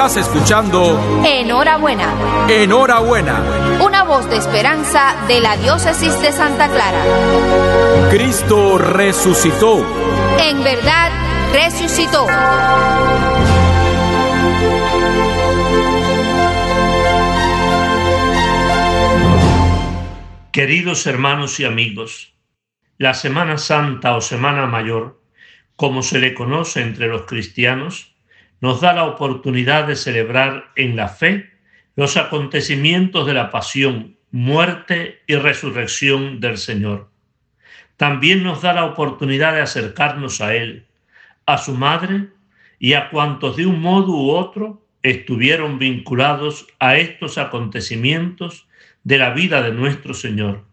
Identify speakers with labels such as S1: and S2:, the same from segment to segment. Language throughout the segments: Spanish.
S1: Estás escuchando
S2: Enhorabuena.
S1: Enhorabuena.
S2: Una voz de esperanza de la diócesis de Santa Clara.
S1: Cristo resucitó.
S2: En verdad, resucitó.
S3: Queridos hermanos y amigos, la Semana Santa o Semana Mayor, como se le conoce entre los cristianos, nos da la oportunidad de celebrar en la fe los acontecimientos de la pasión, muerte y resurrección del Señor. También nos da la oportunidad de acercarnos a Él, a su Madre y a cuantos de un modo u otro estuvieron vinculados a estos acontecimientos de la vida de nuestro Señor.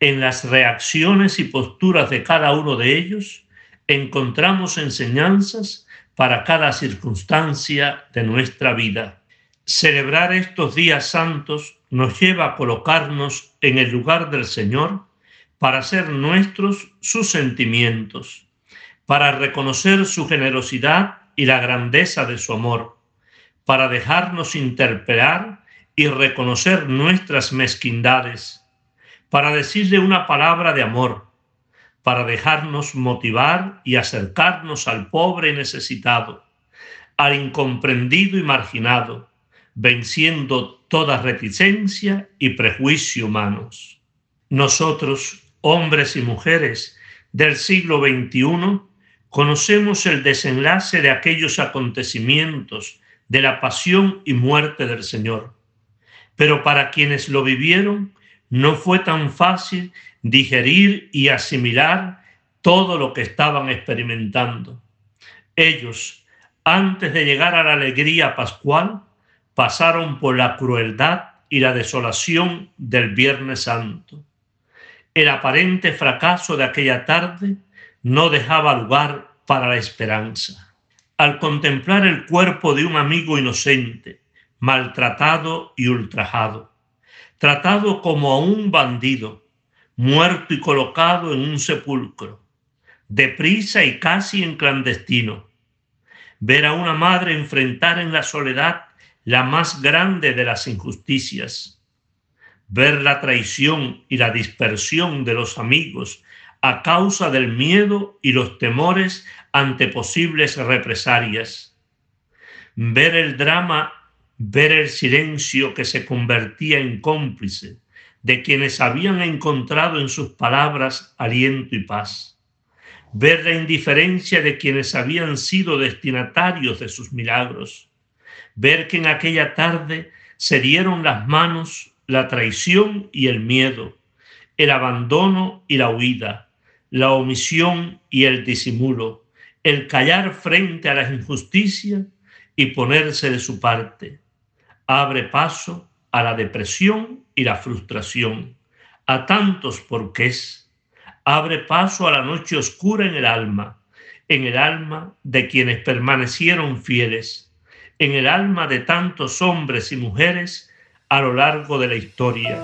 S3: En las reacciones y posturas de cada uno de ellos encontramos enseñanzas para cada circunstancia de nuestra vida. Celebrar estos días santos nos lleva a colocarnos en el lugar del Señor para hacer nuestros sus sentimientos, para reconocer su generosidad y la grandeza de su amor, para dejarnos interpelar y reconocer nuestras mezquindades, para decirle una palabra de amor, para dejarnos motivar y acercarnos al pobre y necesitado, al incomprendido y marginado, venciendo toda reticencia y prejuicio humanos. Nosotros, hombres y mujeres del siglo XXI, conocemos el desenlace de aquellos acontecimientos de la pasión y muerte del Señor pero para quienes lo vivieron no fue tan fácil digerir y asimilar todo lo que estaban experimentando. Ellos, antes de llegar a la alegría pascual, pasaron por la crueldad y la desolación del Viernes Santo. El aparente fracaso de aquella tarde no dejaba lugar para la esperanza. Al contemplar el cuerpo de un amigo inocente, maltratado y ultrajado, tratado como a un bandido, muerto y colocado en un sepulcro, deprisa y casi en clandestino. Ver a una madre enfrentar en la soledad la más grande de las injusticias. Ver la traición y la dispersión de los amigos a causa del miedo y los temores ante posibles represalias. Ver el drama ver el silencio que se convertía en cómplice de quienes habían encontrado en sus palabras aliento y paz, ver la indiferencia de quienes habían sido destinatarios de sus milagros, ver que en aquella tarde se dieron las manos la traición y el miedo, el abandono y la huida, la omisión y el disimulo, el callar frente a la injusticia y ponerse de su parte abre paso a la depresión y la frustración, a tantos porqués, abre paso a la noche oscura en el alma, en el alma de quienes permanecieron fieles, en el alma de tantos hombres y mujeres a lo largo de la historia.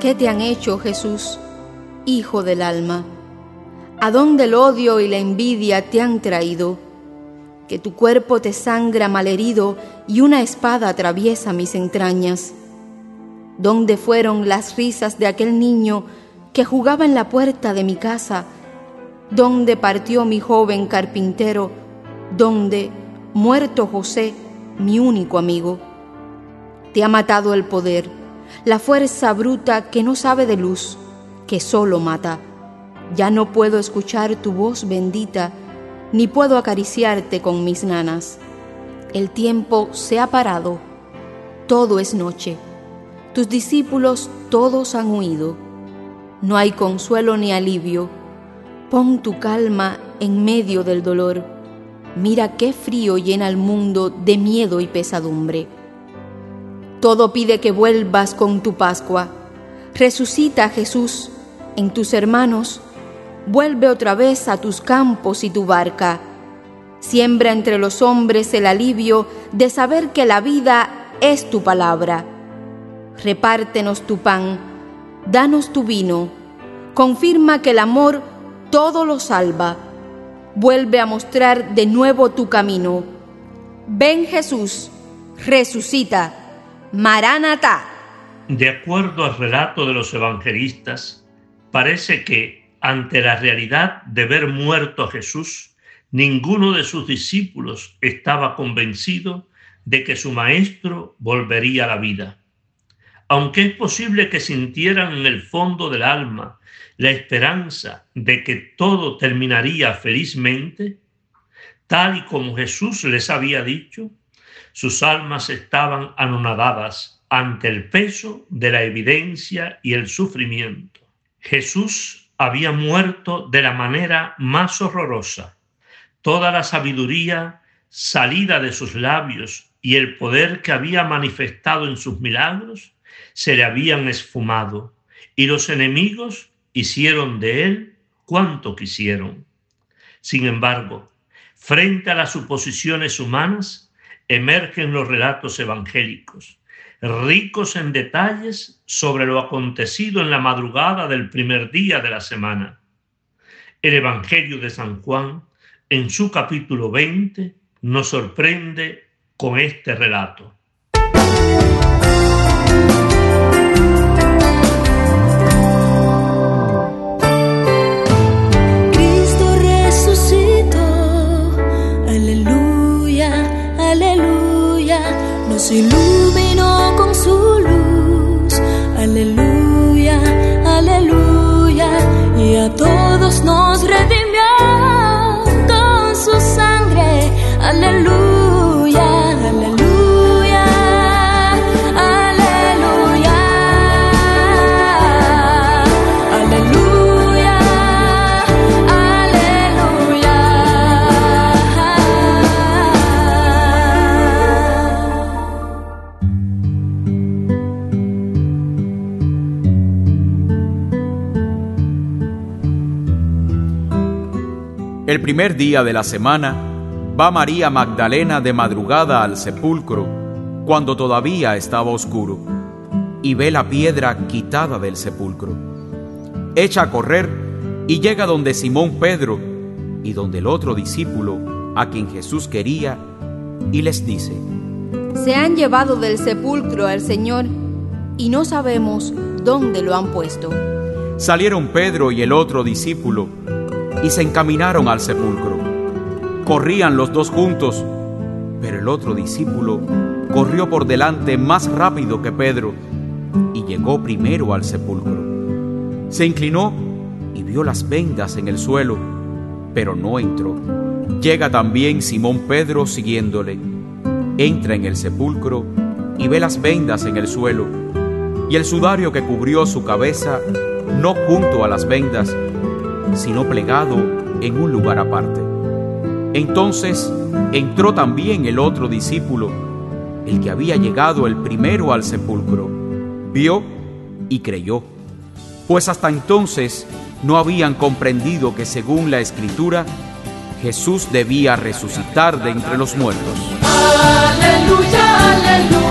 S2: ¿Qué te han hecho, Jesús, Hijo del alma? ¿A dónde el odio y la envidia te han traído? Que tu cuerpo te sangra malherido y una espada atraviesa mis entrañas. ¿Dónde fueron las risas de aquel niño que jugaba en la puerta de mi casa? ¿Dónde partió mi joven carpintero? ¿Dónde, muerto José, mi único amigo? Te ha matado el poder, la fuerza bruta que no sabe de luz, que solo mata ya no puedo escuchar tu voz bendita, ni puedo acariciarte con mis nanas. El tiempo se ha parado, todo es noche. Tus discípulos todos han huido. No hay consuelo ni alivio. Pon tu calma en medio del dolor. Mira qué frío llena el mundo de miedo y pesadumbre. Todo pide que vuelvas con tu Pascua. Resucita Jesús en tus hermanos vuelve otra vez a tus campos y tu barca. Siembra entre los hombres el alivio de saber que la vida es tu palabra. Repártenos tu pan, danos tu vino, confirma que el amor todo lo salva. Vuelve a mostrar de nuevo tu camino. Ven Jesús, resucita. Maranatá.
S3: De acuerdo al relato de los evangelistas, parece que ante la realidad de ver muerto a Jesús, ninguno de sus discípulos estaba convencido de que su maestro volvería a la vida. Aunque es posible que sintieran en el fondo del alma la esperanza de que todo terminaría felizmente, tal y como Jesús les había dicho, sus almas estaban anonadadas ante el peso de la evidencia y el sufrimiento. Jesús había muerto de la manera más horrorosa. Toda la sabiduría salida de sus labios y el poder que había manifestado en sus milagros se le habían esfumado y los enemigos hicieron de él cuanto quisieron. Sin embargo, frente a las suposiciones humanas, emergen los relatos evangélicos, ricos en detalles sobre lo acontecido en la madrugada del primer día de la semana. El Evangelio de San Juan, en su capítulo 20, nos sorprende con este relato.
S4: nos iluminó
S1: El primer día de la semana va María Magdalena de madrugada al sepulcro, cuando todavía estaba oscuro, y ve la piedra quitada del sepulcro. Echa a correr y llega donde Simón Pedro y donde el otro discípulo, a quien Jesús quería, y les dice,
S2: Se han llevado del sepulcro al Señor y no sabemos dónde lo han puesto.
S1: Salieron Pedro y el otro discípulo, y se encaminaron al sepulcro. Corrían los dos juntos, pero el otro discípulo corrió por delante más rápido que Pedro y llegó primero al sepulcro. Se inclinó y vio las vendas en el suelo, pero no entró. Llega también Simón Pedro siguiéndole. Entra en el sepulcro y ve las vendas en el suelo y el sudario que cubrió su cabeza, no junto a las vendas, sino plegado en un lugar aparte. Entonces entró también el otro discípulo, el que había llegado el primero al sepulcro. Vio y creyó, pues hasta entonces no habían comprendido que según la escritura, Jesús debía resucitar de entre los muertos.
S4: Aleluya, aleluya.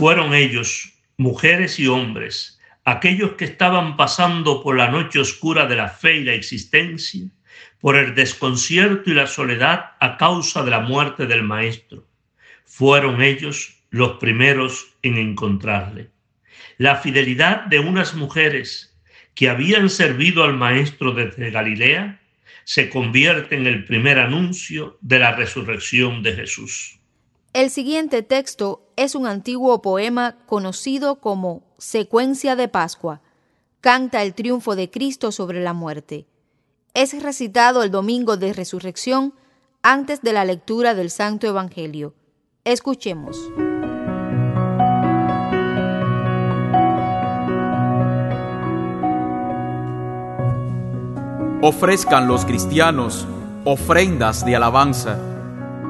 S3: Fueron ellos, mujeres y hombres, aquellos que estaban pasando por la noche oscura de la fe y la existencia, por el desconcierto y la soledad a causa de la muerte del Maestro. Fueron ellos los primeros en encontrarle. La fidelidad de unas mujeres que habían servido al Maestro desde Galilea se convierte en el primer anuncio de la resurrección de Jesús.
S2: El siguiente texto es un antiguo poema conocido como Secuencia de Pascua. Canta el triunfo de Cristo sobre la muerte. Es recitado el domingo de resurrección antes de la lectura del Santo Evangelio. Escuchemos.
S1: Ofrezcan los cristianos ofrendas de alabanza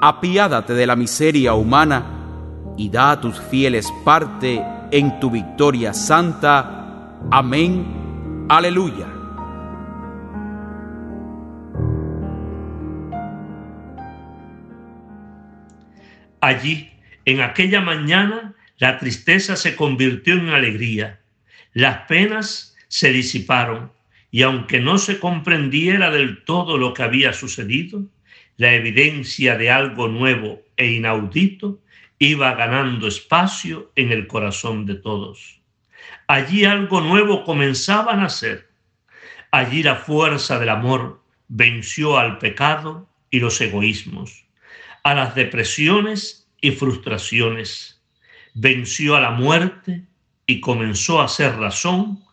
S1: apiádate de la miseria humana y da a tus fieles parte en tu victoria santa. Amén. Aleluya.
S3: Allí, en aquella mañana, la tristeza se convirtió en alegría, las penas se disiparon y aunque no se comprendiera del todo lo que había sucedido, la evidencia de algo nuevo e inaudito iba ganando espacio en el corazón de todos. Allí algo nuevo comenzaba a nacer. Allí la fuerza del amor venció al pecado y los egoísmos, a las depresiones y frustraciones, venció a la muerte y comenzó a ser razón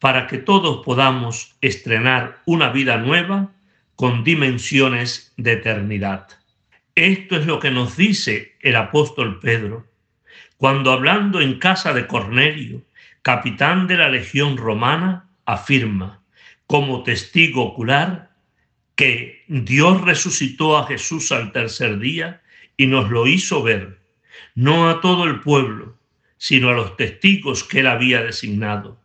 S3: para que todos podamos estrenar una vida nueva con dimensiones de eternidad. Esto es lo que nos dice el apóstol Pedro cuando hablando en casa de Cornelio, capitán de la legión romana, afirma como testigo ocular que Dios resucitó a Jesús al tercer día y nos lo hizo ver, no a todo el pueblo, sino a los testigos que él había designado,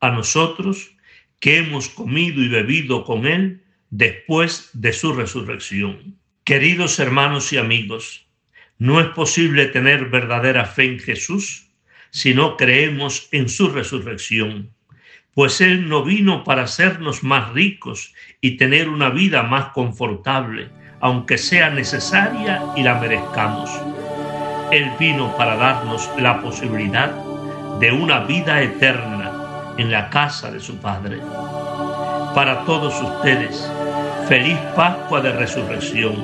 S3: a nosotros que hemos comido y bebido con él después de su resurrección. Queridos hermanos y amigos, no es posible tener verdadera fe en Jesús si no creemos en su resurrección, pues Él no vino para hacernos más ricos y tener una vida más confortable, aunque sea necesaria y la merezcamos. Él vino para darnos la posibilidad de una vida eterna en la casa de su Padre. Para todos ustedes, Feliz Pascua de Resurrección.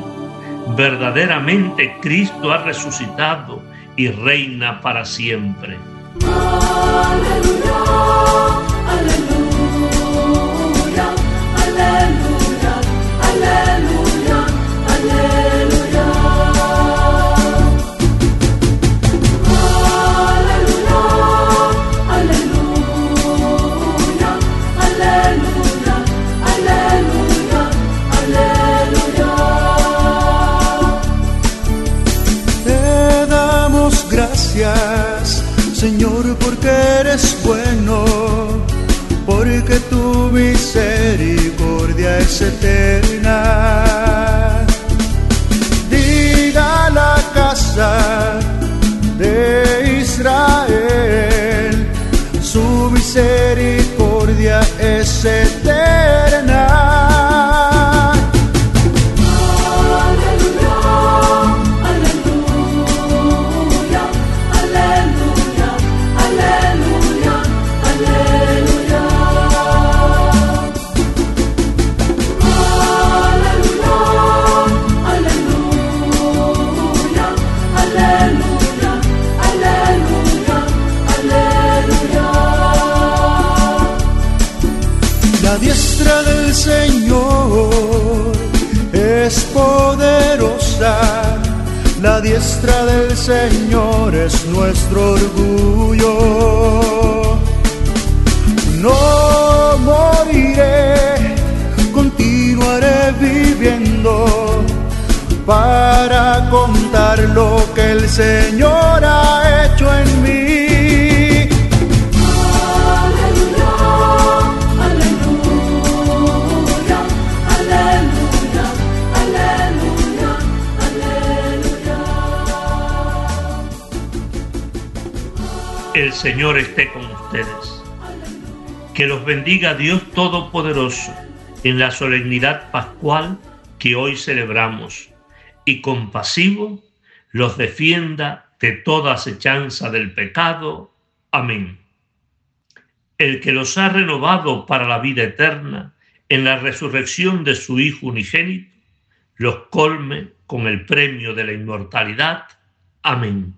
S3: Verdaderamente Cristo ha resucitado y reina para siempre.
S5: Señor, continuaré viviendo para contar lo que el Señor ha hecho en mí.
S3: El Señor esté con ustedes. Que los bendiga Dios Todopoderoso en la solemnidad pascual que hoy celebramos y compasivo los defienda de toda acechanza del pecado. Amén. El que los ha renovado para la vida eterna en la resurrección de su Hijo unigénito, los colme con el premio de la inmortalidad. Amén.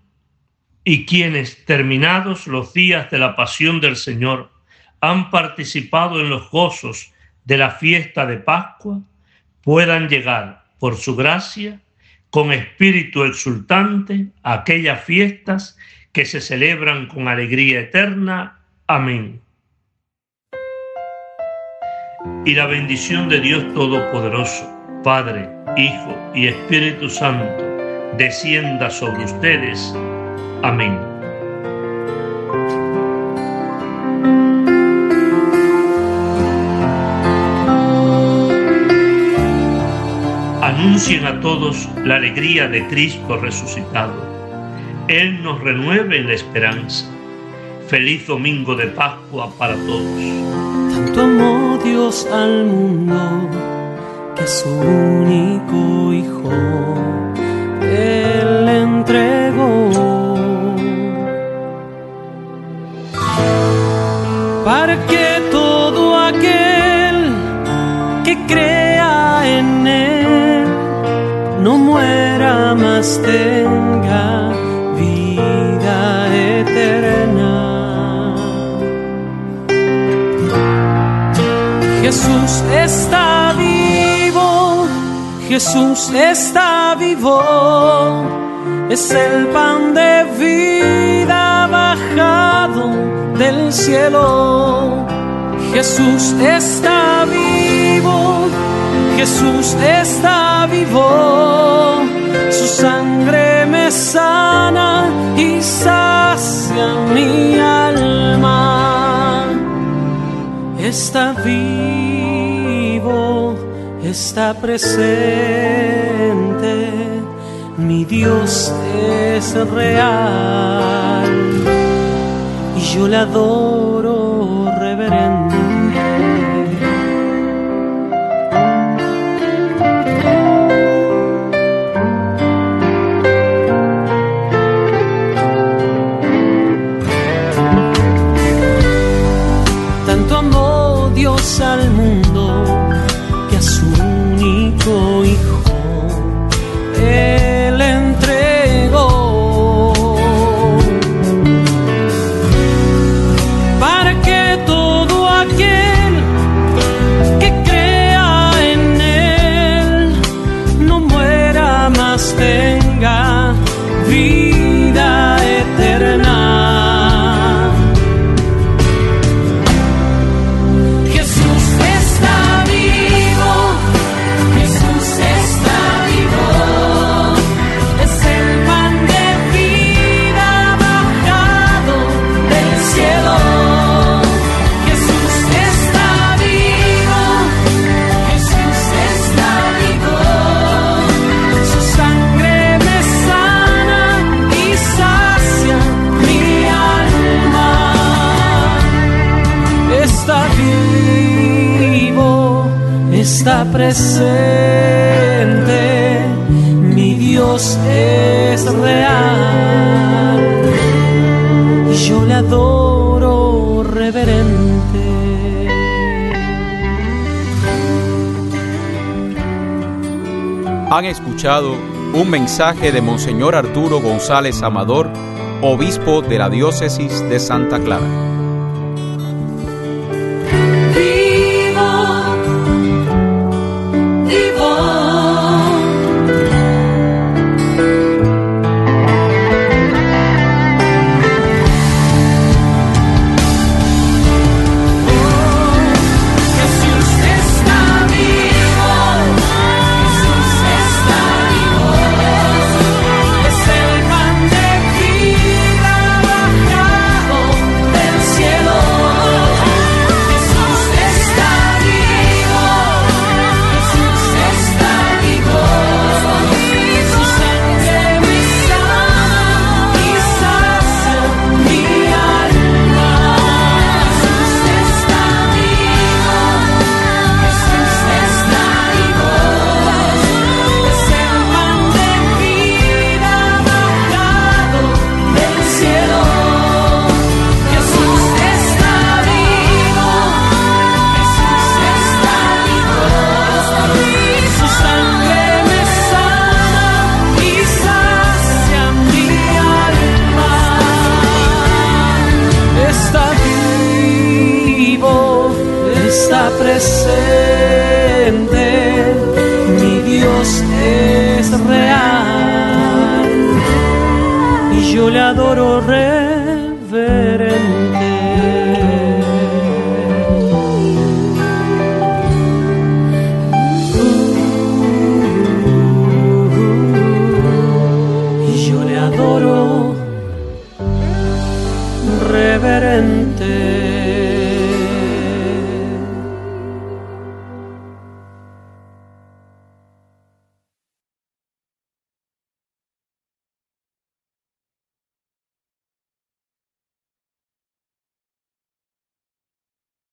S3: Y quienes, terminados los días de la pasión del Señor, han participado en los gozos de la fiesta de Pascua, puedan llegar, por su gracia, con espíritu exultante a aquellas fiestas que se celebran con alegría eterna. Amén. Y la bendición de Dios Todopoderoso, Padre, Hijo y Espíritu Santo, descienda sobre ustedes. Amén. Anuncien a todos la alegría de Cristo resucitado. Él nos renueve en la esperanza. Feliz domingo de Pascua para todos.
S6: Tanto amó Dios al mundo que su único Hijo Él entregó para que todo aquel no muera más tenga vida eterna. Jesús está vivo, Jesús está vivo, es el pan de vida bajado del cielo. Jesús está vivo, Jesús está vivo, su sangre me sana y sacia mi alma. Está vivo, está presente, mi Dios es real. Y yo le adoro presente, mi Dios es real yo le adoro reverente.
S1: Han escuchado un mensaje de Monseñor Arturo González Amador, obispo de la diócesis de Santa Clara.
S6: Real y yo le adoro reverente.